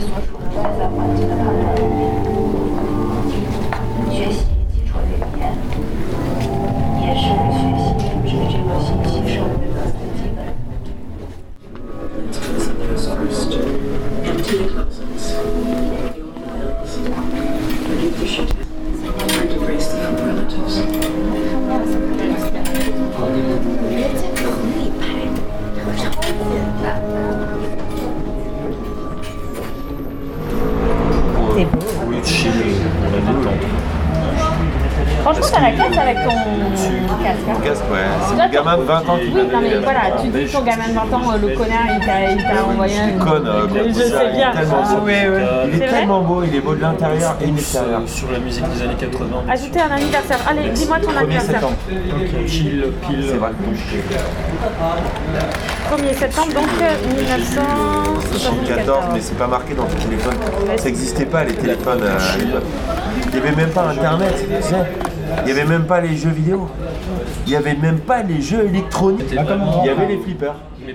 Thank you. Franchement, t'as la classe avec ton casque. hein. Casque, ouais. C'est un gamin de 20 ans qui Oui, non mais voilà, tu dis ton gamin de 20 ans, euh, le connard, il t'a il t'a envoyé un... déconne, euh, Je, sais il est bien. Ah. Il est vrai tellement beau, il est beau de l'intérieur et de l'extérieur. Sur la musique des années 80. Ajouter un anniversaire. Allez, dis-moi ton 1er anniversaire. septembre. Pile, pile. C'est vrai. 1er septembre, donc euh, 74, 1974. mais c'est pas marqué dans le téléphone. Ça n'existait pas les téléphones euh, à l'époque. Il n'y avait même pas internet, tu sais. Il n'y avait même pas les jeux vidéo. Il n'y avait même pas les jeux électroniques. Il y avait les flippers. Et.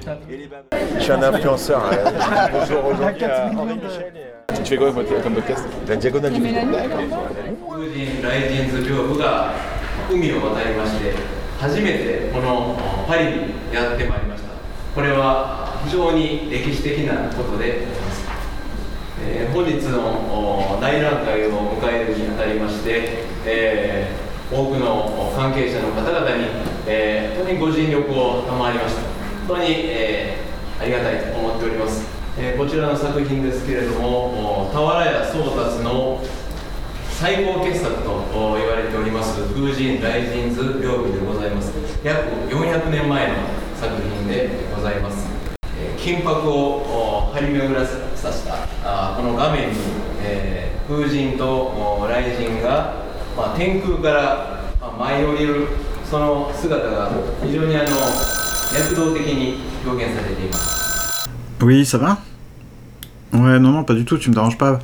Je suis un influenceur. euh, Bonjour aujourd'hui à Henri Michel et euh, Tu fais quoi comme podcast la diagonale du 風神ライジンズ屏風が海を渡りまして初めてこのパリにやってまいりましたこれは非常に歴史的なことでえー本日のお大覧会を迎えるにあたりまして、えー多くの関係者の方々に、えー本当にご尽力を賜りました。本当に、えーありがたいと思っております、えーこちらの作品ですけれども俵屋宗達の最高傑作と言われております風神雷神図屏風でございます。約400年前の作品でございます。えー金箔を張り巡らさせたあこの画面に、えー風神と雷神が、まあ、天空から、まあ舞い降りるその姿が非常にあの躍動的に表現されています Oui, ça va Ouais, non, non, pas du tout, tu me déranges pas.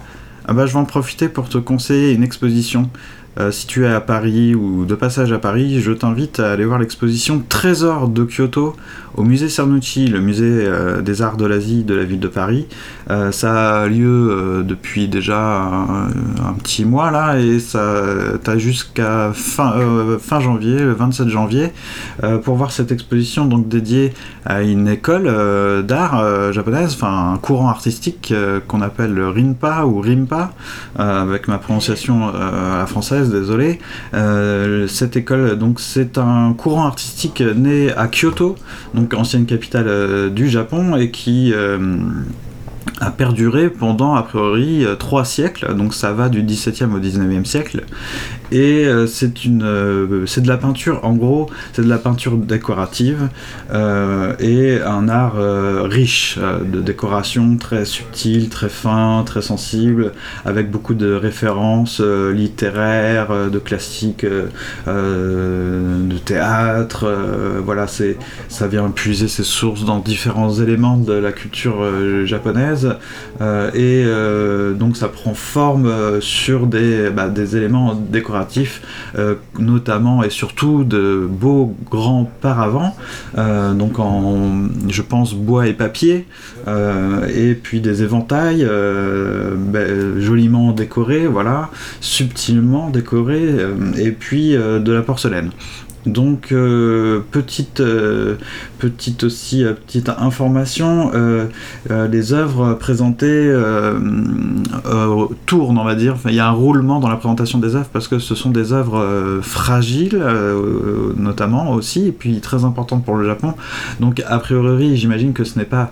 Ah bah, je vais en profiter pour te conseiller une exposition. Euh, si tu es à Paris ou de passage à Paris, je t'invite à aller voir l'exposition Trésor de Kyoto au musée Cernucci, le musée euh, des arts de l'Asie de la ville de Paris. Euh, ça a lieu euh, depuis déjà un, petit mois là et ça t'as jusqu'à fin, janvier, le 27 janvier, pour voir cette exposition donc dédiée à une école d'art japonaise, enfin un courant artistique qu'on appelle le Rinpa ou Rimpa, avec ma prononciation à la française, désolé. Euh, cette école, donc c'est un courant artistique né à Kyoto, donc ancienne capitale euh, du Japon, et qui euh, a perduré pendant a priori trois siècles, donc ça va du 17e au 19e siècle. Et euh, c'est une, euh, c'est de la peinture, en gros, c'est de la peinture décorative euh, et un art riche de décoration, très subtil, très fin, très sensible, avec beaucoup de références littéraires, de classiques, de théâtre. voilà, c'est, ça vient puiser ses sources dans différents éléments de la culture japonaise. Et donc ça prend forme sur des, bah, des éléments décoratifs, euh, notamment et surtout de beaux grands paravents, euh, donc en, je pense, bois et papier, euh, et puis des éventails bah, joliment décorés, voilà, subtilement décorés, et puis de la porcelaine. Donc euh, petite euh, petite aussi euh, petite information, les œuvres présentées tournent on va dire. Il y a un roulement dans la présentation des œuvres parce que ce sont des œuvres fragiles notamment aussi et puis très importantes pour le Japon. Donc a priori j'imagine que ce n'est pas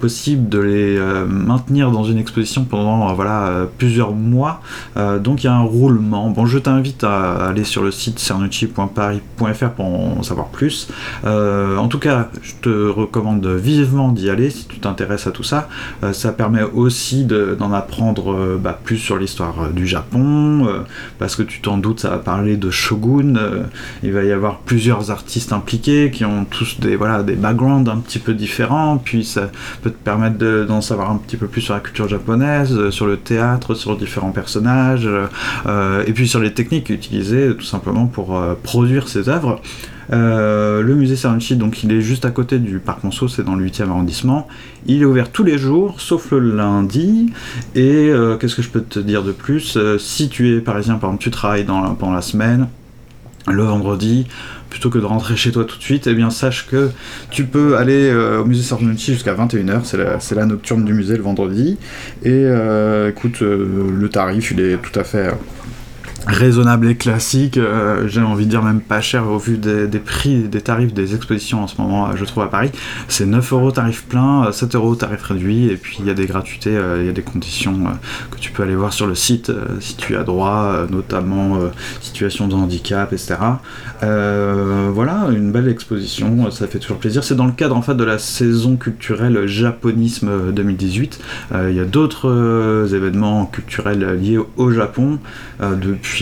possible de les maintenir dans une exposition pendant voilà plusieurs mois. Donc il y a un roulement. Bon je t'invite à aller sur le site pour en savoir plus. Euh, en tout cas, je te recommande vivement d'y aller si tu t'intéresses à tout ça. Euh, ça permet aussi de- d'en apprendre euh, bah, plus sur l'histoire euh, du Japon, euh, parce que tu t'en doutes, ça va parler de shogun. euh, il va y avoir plusieurs artistes impliqués qui ont tous des, voilà, des backgrounds un petit peu différents, puis ça peut te permettre de- d'en savoir un petit peu plus sur la culture japonaise, euh, sur le théâtre, sur différents personnages, euh, euh, et puis sur les techniques utilisées tout simplement pour euh, produire ces Euh, le musée Sernucci, donc il est juste à côté du parc Monceau, c'est dans le 8e arrondissement. Il est ouvert tous les jours, sauf le lundi. Et euh, qu'est-ce que je peux te dire de plus? Euh, Si tu es parisien, par exemple, tu travailles pendant la semaine, le vendredi, plutôt que de rentrer chez toi tout de suite, eh bien sache que tu peux aller au musée Sarnunchi jusqu'à 21h, c'est la, nocturne du musée le vendredi. Et écoute, le tarif il est tout à fait raisonnable et classique, euh, j'ai envie de dire même pas cher au vu des, prix, des tarifs des expositions en ce moment, euh, je trouve à Paris. C'est 9 euros tarif plein, euh, 7 euros tarif réduit, et puis il y a des gratuités, euh, il y a des conditions euh, que tu peux aller voir sur le site euh, si tu as droit, euh, notamment euh, situation de handicap, etc. Euh, voilà, une belle exposition, ça fait toujours plaisir. C'est dans le cadre en fait de la saison culturelle Japonisme 2018. Euh, il y a d'autres euh, événements culturels liés au Japon euh,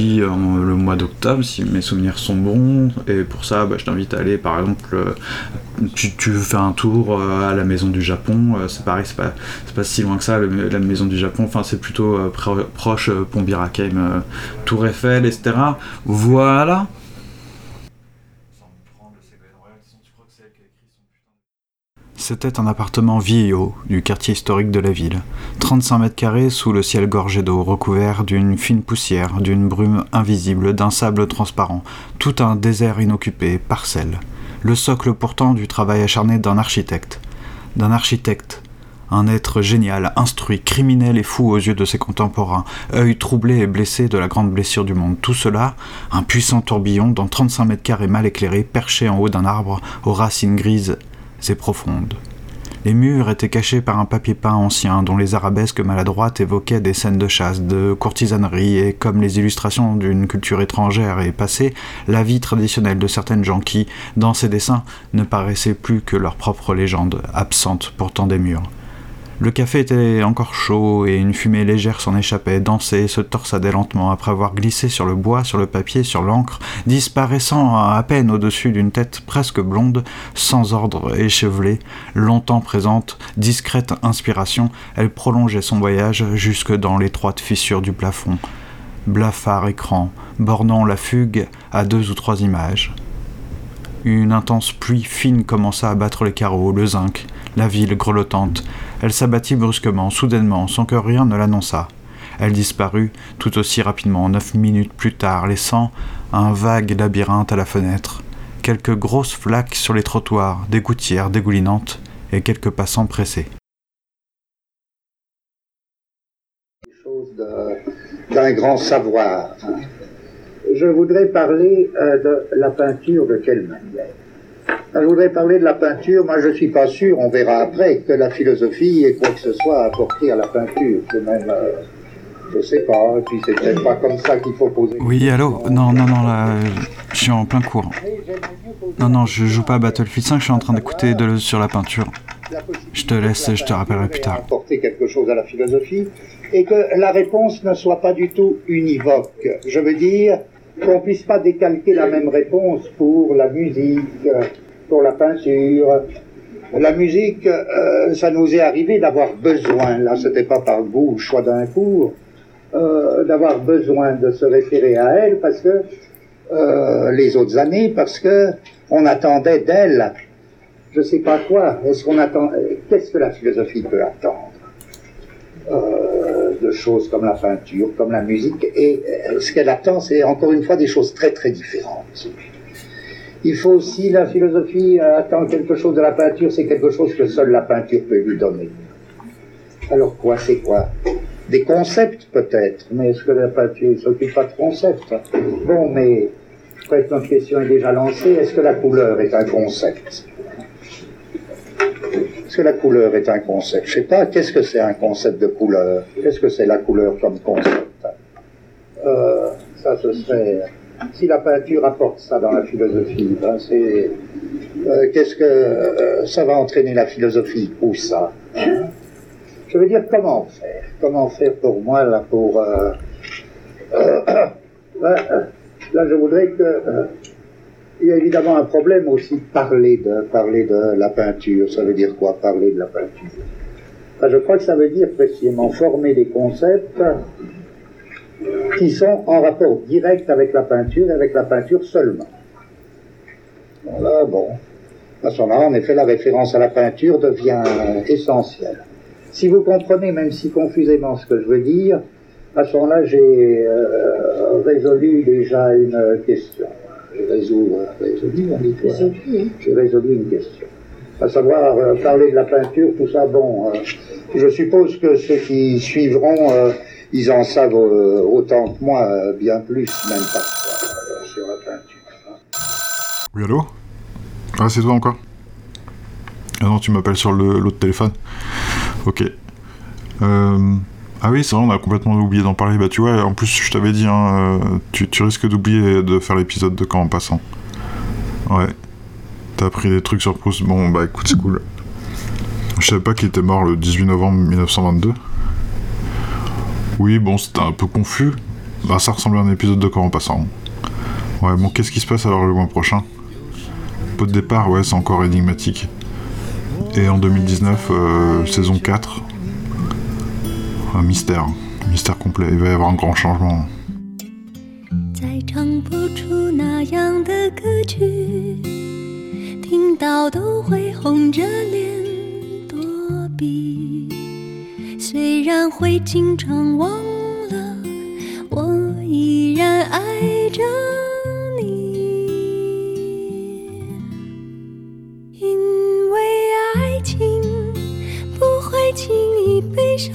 le mois d'octobre, si mes souvenirs sont bons. Et pour ça, bah, je t'invite à aller, par exemple, euh, tu, tu fais un tour euh, à la Maison du Japon. euh, c'est pareil, c'est pas, pas si loin que ça, la Maison du Japon. Enfin, c'est plutôt pro- proche Pont Birakeim, Tour Eiffel, etc. Voilà. C'était un appartement vieillot du quartier historique de la ville. 35 mètres carrés sous le ciel gorgé d'eau, recouvert d'une fine poussière, d'une brume invisible, d'un sable transparent. Tout un désert inoccupé, parcelle. Le socle pourtant du travail acharné d'un architecte. D'un architecte. Un être génial, instruit, criminel et fou aux yeux de ses contemporains, œil troublé et blessé de la grande blessure du monde. Tout cela, un puissant tourbillon dans 35 mètres carrés mal éclairés, perché en haut d'un arbre aux racines grises et profondes. Les murs étaient cachés par un papier peint ancien dont les arabesques maladroites évoquaient des scènes de chasse, de courtisanerie et, comme les illustrations d'une culture étrangère et passée, la vie traditionnelle de certaines gens qui, dans ces dessins, ne paraissaient plus que leur propre légende, absente pourtant des murs. Le café était encore chaud et une fumée légère s'en échappait, dansait, se torsadait lentement après avoir glissé sur le bois, sur le papier, sur l'encre, disparaissant à peine au-dessus d'une tête presque blonde, sans ordre, échevelée, longtemps présente, discrète inspiration, elle prolongeait son voyage jusque dans l'étroite fissure du plafond. Blafard écran, bornant la fugue à deux ou trois images. Une intense pluie fine commença à battre les carreaux, le zinc, la ville grelottante. Elle s'abattit brusquement, soudainement, sans que rien ne l'annonçât. Elle disparut tout aussi rapidement, neuf minutes plus tard, laissant un vague labyrinthe à la fenêtre, quelques grosses flaques sur les trottoirs, des gouttières dégoulinantes et quelques passants pressés. d'un grand savoir. Je voudrais parler euh, de la peinture de quelle manière Je voudrais parler de la peinture, moi je suis pas sûr, on verra après, que la philosophie ait quoi que ce soit à apporter à la peinture. C'est même, euh, je sais pas, et puis c'est peut-être pas comme ça qu'il faut poser. Oui, allô Non, non, non, là, je suis en plein cours. Non, non, je joue pas à Battlefield 5, je suis en train d'écouter de sur la peinture. Je te laisse, je te rappellerai plus tard. apporter quelque chose à la philosophie et que la réponse ne soit pas du tout univoque. Je veux dire qu'on puisse pas décalquer la même réponse pour la musique, pour la peinture. La musique, euh, ça nous est arrivé d'avoir besoin, là c'était pas par goût ou choix d'un cours, euh, d'avoir besoin de se référer à elle parce que euh, les autres années, parce que on attendait d'elle je sais pas quoi. Est-ce qu'on attend Qu'est-ce que la philosophie peut attendre? Euh, De choses comme la peinture, comme la musique. Et euh, ce qu'elle attend, c'est encore une fois des choses très très différentes. Il faut aussi la philosophie euh, attend quelque chose de la peinture, c'est quelque chose que seule la peinture peut lui donner. Alors quoi, c'est quoi? Des concepts peut-être, mais est-ce que la peinture ne s'occupe pas de concepts? Bon, mais que notre question est déjà lancée. Est-ce que la couleur est un concept? Est-ce que la couleur est un concept. Je sais pas, qu'est-ce que c'est un concept de couleur? Qu'est-ce que c'est la couleur comme concept? Euh, Ça, ce serait... Si la peinture apporte ça dans la philosophie, ben c'est... euh, qu'est-ce que... euh, ça va entraîner la philosophie Où ça hein? Je veux dire, comment faire? Comment faire pour moi, là, pour... ben, là, je voudrais que... il y a évidemment un problème aussi parler de, parler de la peinture. Ça veut dire quoi, parler de la peinture? Je crois que ça veut dire précisément former des concepts qui sont en rapport direct avec la peinture et avec la peinture seulement. Voilà, bon. À ce moment-là, en effet, la référence à la peinture devient essentielle. Si vous comprenez, même si confusément, ce que je veux dire, à ce moment-là, j'ai euh, résolu déjà une question. J'ai résolu, J'ai résolu une question. À savoir, euh, parler de la peinture, tout ça, bon, euh, je suppose que ceux qui suivront, euh, ils en savent euh, autant que moi, euh, bien plus même parfois, euh, sur la peinture. Oui, allô? Ah, c'est toi encore? Ah non, tu m'appelles sur l'autre téléphone Ok. Euh, Ah oui, c'est vrai, on a complètement oublié d'en parler. Bah, tu vois, en plus, je t'avais dit, hein, euh, tu, tu risques d'oublier de faire l'épisode de Quand en passant. Ouais. T'as appris des trucs sur Proust. Bon, bah écoute, c'est cool. Je savais pas qu'il était mort le 18 novembre 1922. Oui, bon, c'était un peu confus. Bah, ça ressemblait à un épisode de Quand en passant. Ouais, bon, qu'est-ce qui se passe alors le mois prochain? Pot de départ, ouais, c'est encore énigmatique. Et en 2019, euh, saison 4, un mystère, mystère complet. Il va y avoir un grand changement. 再唱不出那样的歌曲，听到都会红着脸躲避。虽然会经常忘了，我依然爱着你，因为爱情不会轻易悲伤。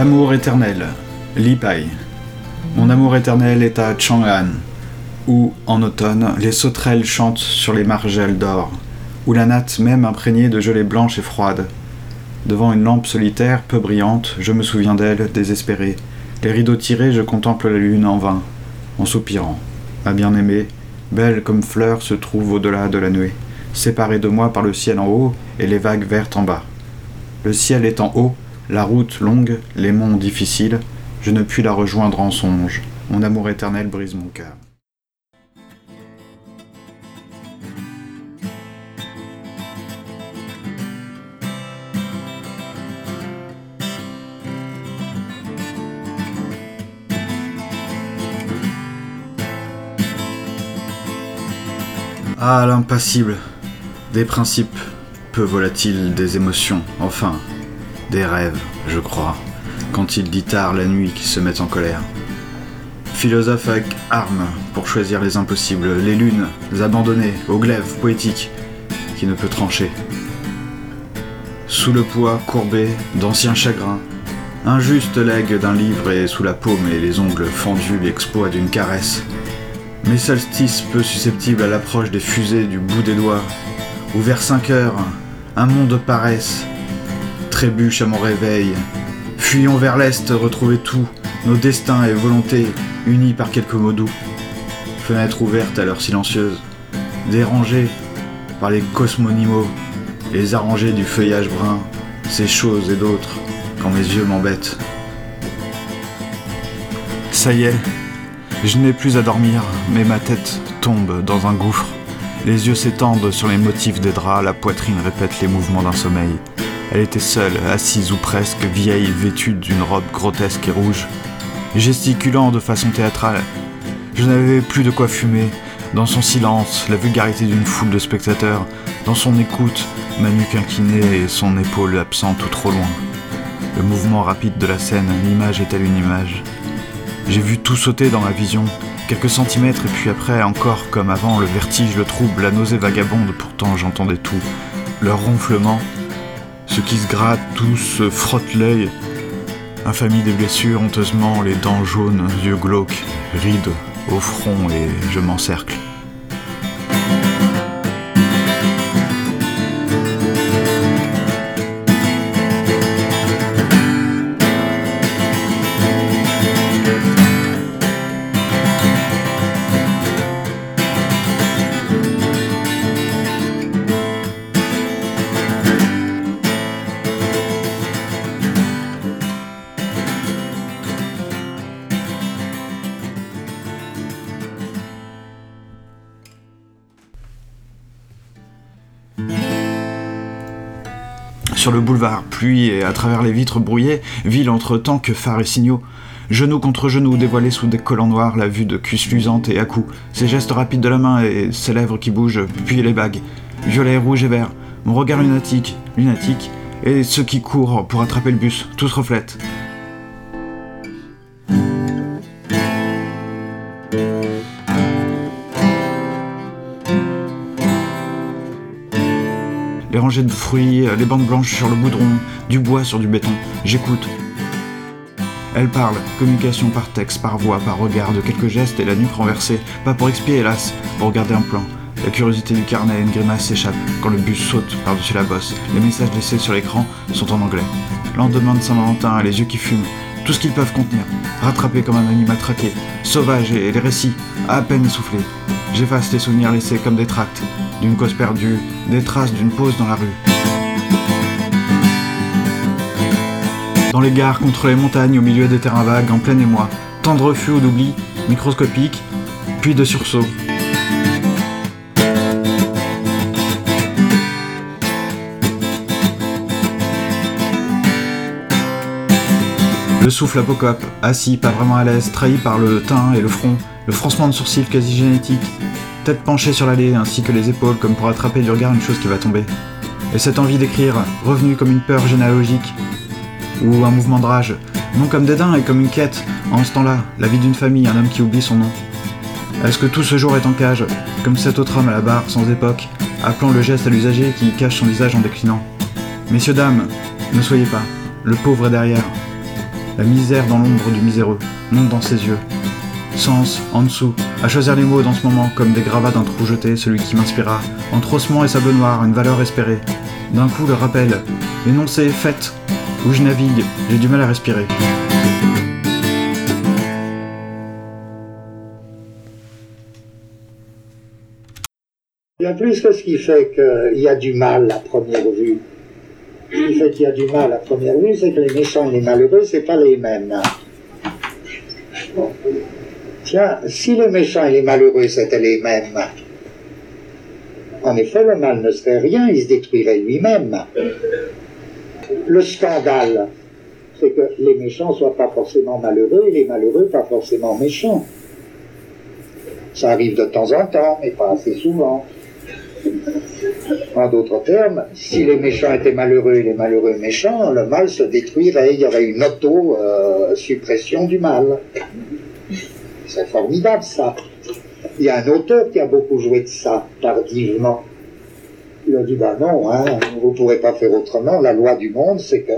L'amour éternel, Li Pai. Mon amour éternel est à Chang'an, où, en automne, les sauterelles chantent sur les margelles d'or, où la natte même imprégnée de gelée blanche et froide. Devant une lampe solitaire, peu brillante, je me souviens d'elle, désespérée. Les rideaux tirés, je contemple la lune en vain, en soupirant. Ma bien-aimée, belle comme fleur, se trouve au-delà de la nuée, séparée de moi par le ciel en haut et les vagues vertes en bas. Le ciel est en haut, la route longue, les monts difficiles, je ne puis la rejoindre en songe. Mon amour éternel brise mon cœur. Ah, l'impassible, des principes, peu volatiles des émotions, enfin, des rêves, je crois, quand il dit tard la nuit qui se met en colère. Philosophe avec armes pour choisir les impossibles, les lunes abandonnées au glaive poétique qui ne peut trancher. Sous le poids courbé d'anciens chagrins, injuste legs d'un livre et sous la paume et les ongles fendus l'exploit d'une caresse. Mes solstices peu susceptibles à l'approche des fusées du bout des doigts, où vers cinq heures, un monde de paresse trébuche à mon réveil. Fuyons vers l'est, retrouver tout, nos destins et volontés unis par quelques mots doux. Fenêtres ouvertes à l'heure silencieuse, dérangées par les cosmonimaux, les arrangés du feuillage brun, ces choses et d'autres, quand mes yeux m'embêtent. Ça y est, je n'ai plus à dormir, mais ma tête tombe dans un gouffre. Les yeux s'étendent sur les motifs des draps, la poitrine répète les mouvements d'un sommeil. Elle était seule, assise ou presque, vieille, vêtue d'une robe grotesque et rouge, gesticulant de façon théâtrale. Je n'avais plus de quoi fumer. Dans son silence, la vulgarité d'une foule de spectateurs, dans son écoute, ma nuque inclinée et son épaule absente ou trop loin. Le mouvement rapide de la scène, l'image est-elle une image? J'ai vu tout sauter dans ma vision, quelques centimètres et puis après, encore comme avant, le vertige, le trouble, la nausée vagabonde, pourtant j'entendais tout. Leur ronflement, ce qui se gratte, tout se frotte l'œil. Infamie des blessures, honteusement, les dents jaunes, yeux glauques, rides au front et je m'encercle. Sur le boulevard, pluie et à travers les vitres brouillées, ville entre que phares et signaux. Genoux contre genoux, dévoilés sous des collants noirs, la vue de cuisses luisantes et à coups, ses gestes rapides de la main et ses lèvres qui bougent, puis les bagues. Violet, rouge et vert, mon regard lunatique, lunatique, et ceux qui courent pour attraper le bus, tous reflètent. Les de fruits, les bandes blanches sur le goudron, du bois sur du béton. J'écoute. Elle parle, communication par texte, par voix, par regard, de quelques gestes et la nuque renversée, pas pour expier hélas, pour regarder un plan. La curiosité du carnet, une grimace s'échappe quand le bus saute par-dessus la bosse. Les messages laissés sur l'écran sont en anglais. Lendemain de Saint-Valentin, les yeux qui fument, tout ce qu'ils peuvent contenir, rattrapé comme un animal traqué, sauvage et les récits, à peine essoufflés. J'efface les souvenirs laissés comme des tracts, d'une cause perdue, des traces d'une pause dans la rue. Dans les gares, contre les montagnes, au milieu des terrains vagues, en plein émoi, tant de refus ou d'oubli, microscopiques, puis de sursauts. Le souffle apocope, assis, pas vraiment à l'aise, trahi par le teint et le front, le froncement de sourcils quasi génétique, tête penchée sur l'allée ainsi que les épaules comme pour attraper du regard une chose qui va tomber. Et cette envie d'écrire, revenue comme une peur généalogique, ou un mouvement de rage, non comme dédain et comme une quête, en ce temps-là, la vie d'une famille, un homme qui oublie son nom. Est-ce que tout ce jour est en cage, comme cet autre homme à la barre, sans époque, appelant le geste à l'usager qui cache son visage en déclinant Messieurs, dames, ne soyez pas, le pauvre est derrière. La misère dans l'ombre du miséreux, non dans ses yeux. Sens, en dessous, à choisir les mots dans ce moment comme des gravats d'un trou jeté, celui qui m'inspira, entre ossements et sable noir, une valeur espérée. D'un coup, le rappel, l'énoncé fait, où je navigue, j'ai du mal à respirer. Il y a plus que ce qui fait qu'il y a du mal à première vue. Ce qui fait qu'il y a du mal à première vue, c'est que les méchants et les malheureux, c'est pas les mêmes. Tiens, si les méchants et les malheureux c'était les mêmes, en effet, le mal ne serait rien, il se détruirait lui-même. Le scandale, c'est que les méchants soient pas forcément malheureux et les malheureux pas forcément méchants. Ça arrive de temps en temps, mais pas assez souvent. D'autres termes, si les méchants étaient malheureux et les malheureux méchants, le mal se détruirait, il y aurait une auto-suppression du mal. C'est formidable ça. Il y a un auteur qui a beaucoup joué de ça, tardivement. Il a dit, ben non, hein, vous ne pourrez pas faire autrement. La loi du monde, c'est que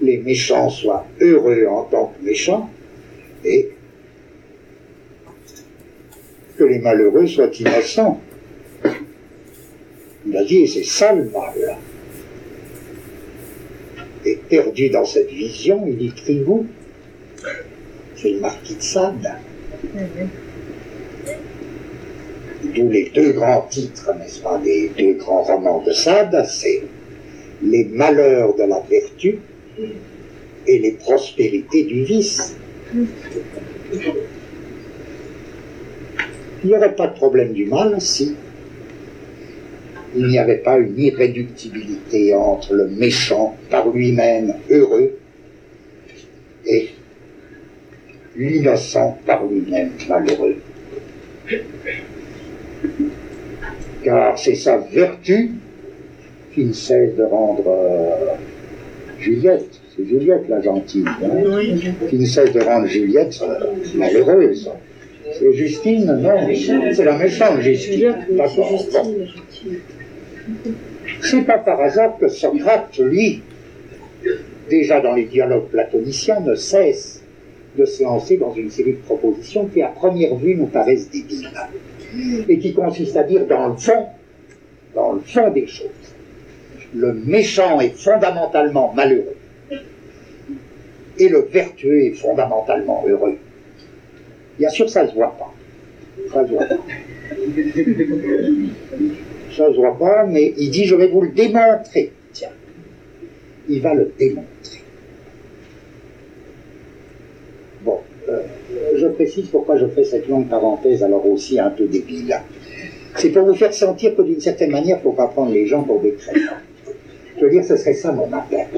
les méchants soient heureux en tant que méchants et que les malheureux soient innocents. Il a dit, et c'est ça le mal. Et perdu dans cette vision, il écrit vous. C'est le marquis de Sade. D'où les deux grands titres, n'est-ce pas, des deux grands romans de Sade, c'est Les malheurs de la vertu et les prospérités du vice. Il n'y aurait pas de problème du mal si il n'y avait pas une irréductibilité entre le méchant par lui-même heureux et l'innocent par lui-même malheureux. Car c'est sa vertu qui ne cesse de rendre euh, Juliette, c'est Juliette la gentille, hein, qui ne cesse de rendre Juliette euh, malheureuse. C'est Justine, non, c'est la méchante Justine. D'accord. C'est pas par hasard que Socrate, lui, déjà dans les dialogues platoniciens, ne cesse de se lancer dans une série de propositions qui, à première vue, nous paraissent débiles, et qui consistent à dire, dans le fond, dans le fond des choses, le méchant est fondamentalement malheureux, et le vertueux est fondamentalement heureux. Bien sûr, ça ne se voit pas. Ça se voit pas. Ça se voit pas, mais il dit, je vais vous le démontrer. Tiens, il va le démontrer. Bon, euh, je précise pourquoi je fais cette longue parenthèse, alors aussi un peu débile. C'est pour vous faire sentir que d'une certaine manière, il ne faut pas prendre les gens pour des crétins. Je veux dire, ce serait ça mon appel.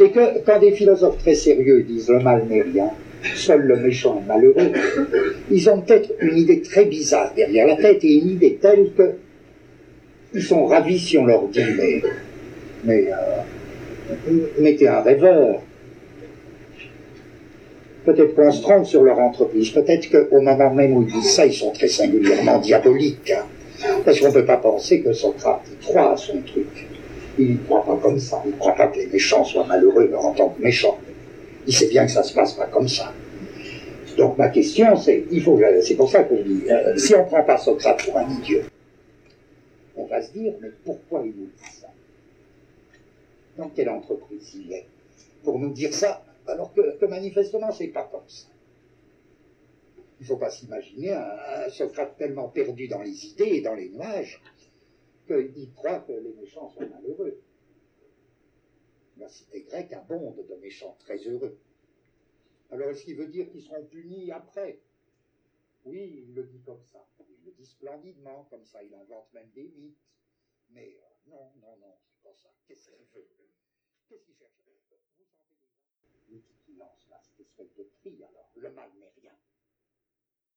Et que quand des philosophes très sérieux disent le mal n'est rien, seul le méchant est malheureux, ils ont peut-être une idée très bizarre derrière la tête et une idée telle que ils sont ravis si on leur dit mais, mais, euh, t'es un rêveur. Peut-être qu'on se trompe sur leur entreprise, peut-être qu'au moment même où ils disent ça, ils sont très singulièrement diaboliques. hein. Parce qu'on ne peut pas penser que Socrate croit à son truc. Il ne croit pas comme ça. Il ne croit pas que les méchants soient malheureux en tant que méchants. Il sait bien que ça se passe pas comme ça. Donc ma question, c'est, il faut, c'est pour ça qu'on dit, euh, si on ne prend pas Socrate pour un idiot, se dire, mais pourquoi il nous dit ça? Dans quelle entreprise il est? Pour nous dire ça, alors que, manifestement, c'est pas comme ça. Il faut pas s'imaginer un, un Socrate tellement perdu dans les idées et dans les nuages qu'il croit que les méchants sont malheureux. La cité grecque abonde de méchants très heureux. Alors est-ce qu'il veut dire qu'ils seront punis après? Oui, il le dit comme ça. Dit splendidement, comme ça. Il invente même des mythes. Mais euh, non, non, non, c'est pas ça. Qu'est-ce qu'il veut? Qu'est-ce qu'il cherche? Vous sentez déjà l'outil qu'il lance là, espèce de tri, alors. Le mal n'est